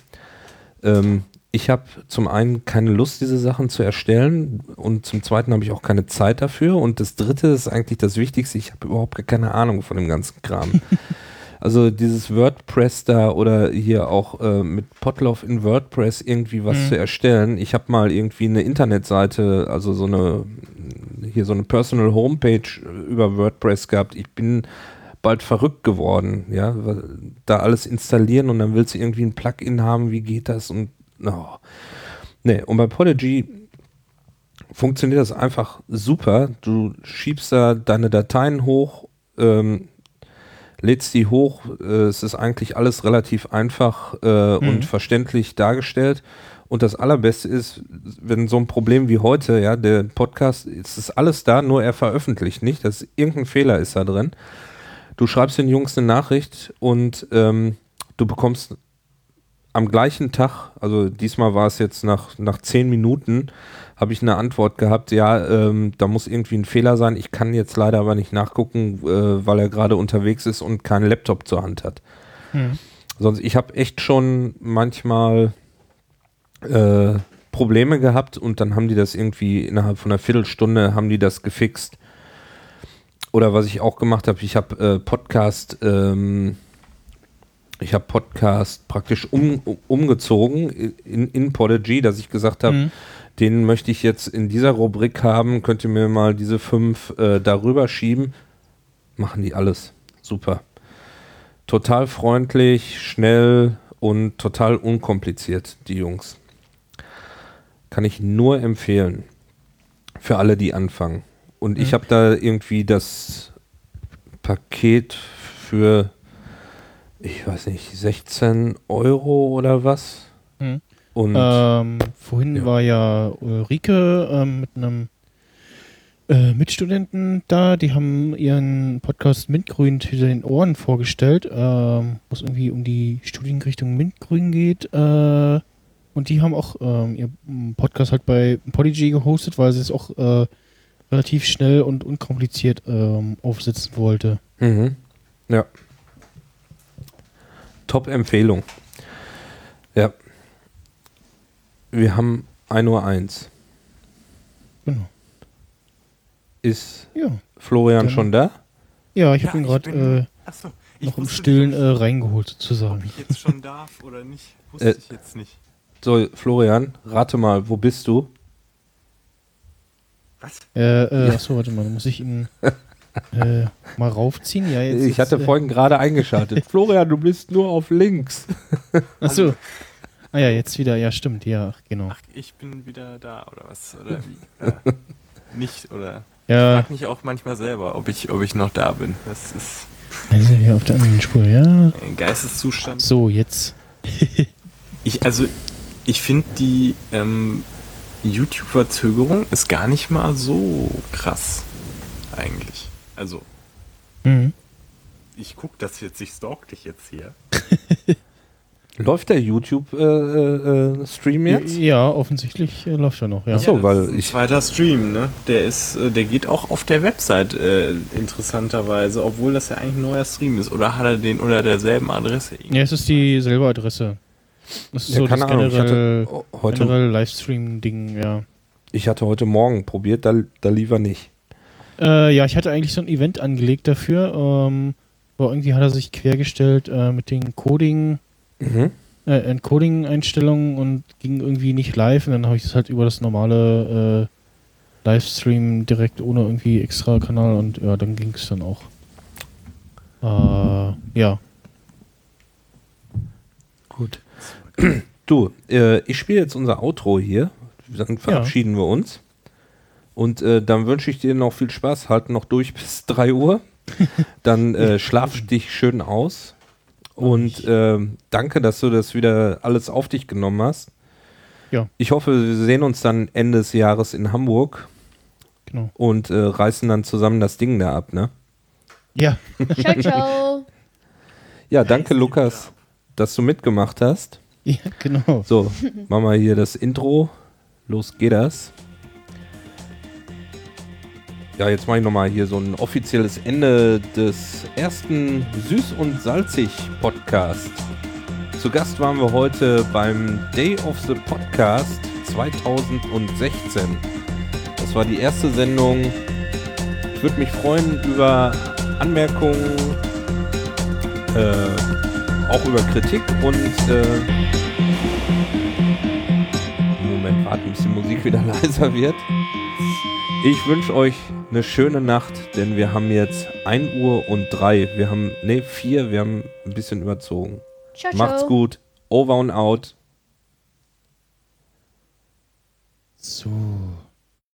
Ähm, ich habe zum einen keine Lust, diese Sachen zu erstellen und zum zweiten habe ich auch keine Zeit dafür und das dritte ist eigentlich das Wichtigste, ich habe überhaupt keine Ahnung von dem ganzen Kram. Also dieses WordPress da oder hier auch äh, mit Potloff in WordPress irgendwie was Mhm. zu erstellen. Ich habe mal irgendwie eine Internetseite, also so eine hier so eine Personal Homepage äh, über WordPress gehabt. Ich bin bald verrückt geworden, ja, da alles installieren und dann willst du irgendwie ein Plugin haben, wie geht das und oh. Nee, und bei Podigy funktioniert das einfach super. Du schiebst da deine Dateien hoch, ähm, lädst die hoch. Äh, es ist eigentlich alles relativ einfach äh, Mhm. und verständlich dargestellt. Und das Allerbeste ist, wenn so ein Problem wie heute, ja, der Podcast, es ist alles da, nur er veröffentlicht nicht. Das irgendein Fehler ist da drin. Du schreibst den Jungs eine Nachricht und ähm, du bekommst am gleichen Tag, also diesmal war es jetzt nach, nach zehn Minuten, habe ich eine Antwort gehabt, ja, ähm, da muss irgendwie ein Fehler sein. Ich kann jetzt leider aber nicht nachgucken, äh, weil er gerade unterwegs ist und keinen Laptop zur Hand hat. Mhm. Sonst, ich habe echt schon manchmal äh, Probleme gehabt und dann haben die das irgendwie innerhalb von einer Viertelstunde haben die das gefixt. Oder was ich auch gemacht habe, ich habe äh, Podcast, ähm, ich habe Podcast praktisch um, umgezogen in, in Podigy, dass ich gesagt habe, Mhm. Den möchte ich jetzt in dieser Rubrik haben, könnt ihr mir mal diese fünf äh, darüber schieben. Machen die alles. Super. Total freundlich, schnell und total unkompliziert, die Jungs. Kann ich nur empfehlen. Für alle, die anfangen. Und ich Mhm. habe da irgendwie das Paket für, ich weiß nicht, 16 Euro oder was. Und Ähm, vorhin Ja. war ja Ulrike ähm, mit einem äh, Mitstudenten da, die haben ihren Podcast Mintgrün hinter den Ohren vorgestellt, ähm, wo es irgendwie um die Studienrichtung Mintgrün geht. Äh, und die haben auch ähm, ihr Podcast halt bei Podigy gehostet, weil sie es auch äh, relativ schnell und unkompliziert ähm, aufsetzen wollte. Mhm. Ja. Top-Empfehlung. Ja. Wir haben 1 Uhr 1. Genau. Ist Ja, Florian Genau. schon da? ja ich Ja, habe ihn ich gerade bin- äh, ich noch im Stillen nicht, äh, reingeholt ob sozusagen. ich jetzt schon darf oder nicht. Wusste Äh, ich jetzt nicht. So, Florian, rate mal, wo bist du? Was? Äh, äh, Ja. achso, warte mal, muss ich ihn äh, mal raufziehen? Ja, jetzt. ich hatte ist, äh, vorhin gerade eingeschaltet. Florian, du bist nur auf links. Achso. Ah ja, jetzt wieder, ja, stimmt, ja, ach, genau. Ach, ich bin wieder da oder was? Oder wie? Äh, nicht oder? Ja, frag mich auch manchmal selber, ob ich, ob ich noch da bin. Das ist sind wir auf der anderen Spur, ja. Geisteszustand. So, jetzt. Ich, also, ich finde die ähm, YouTube-Verzögerung ist gar nicht mal so krass. Eigentlich. Also, Mhm. ich guck das jetzt, ich stalk dich jetzt hier. Läuft der YouTube-Stream jetzt? Ja, offensichtlich äh, läuft er noch, ja. Ach so. das weil ich- zweiter Stream, ne? Der ist, äh, der geht auch auf der Website äh, interessanterweise, obwohl das ja eigentlich ein neuer Stream ist. Oder hat er den unter derselben Adresse? Ja, es ist dieselbe Adresse. Das ist Ja, so das keine Ahnung. Ich generell, hatte, heute, generell Livestream-Ding, ja. ich hatte heute Morgen probiert, da, da lief er nicht. Äh, ja, ich hatte eigentlich so ein Event angelegt dafür, ähm, aber irgendwie hat er sich quergestellt äh, mit den Coding, Mhm. äh, Encoding-Einstellungen und ging irgendwie nicht live. Und dann habe ich das halt über das normale äh, Livestream direkt ohne irgendwie extra Kanal und ja, dann ging es dann auch. Äh, ja. Gut. Du, äh, ich spiele jetzt unser Outro hier. Dann verabschieden wir uns. Und äh, dann wünsche ich dir noch viel Spaß. Halt noch durch bis 3 Uhr. Dann äh, schlaf dich schön aus. Und äh, danke, dass du das wieder alles auf dich genommen hast. Ja. Ich hoffe, wir sehen uns dann Ende des Jahres in Hamburg Genau. und äh, reißen dann zusammen das Ding da ab, ne? Ja. Ciao, ciao. Ja, danke, Lukas, dass du mitgemacht hast. ja, genau. So, machen wir hier das Intro. Los geht das. Ja, jetzt mache ich nochmal hier so ein offizielles Ende des ersten Süß und Salzig Podcast. Zu Gast waren wir heute beim Day of the Podcast 2016. Das war die erste Sendung. Ich würde mich freuen über Anmerkungen, äh, auch über Kritik und äh, Moment, warten, bis die Musik wieder leiser wird. Ich wünsche euch eine schöne Nacht, denn wir haben jetzt 1 Uhr und 3. Wir haben, ne, 4, wir haben ein bisschen überzogen. Ciao, ciao. Macht's gut. Over und out. So.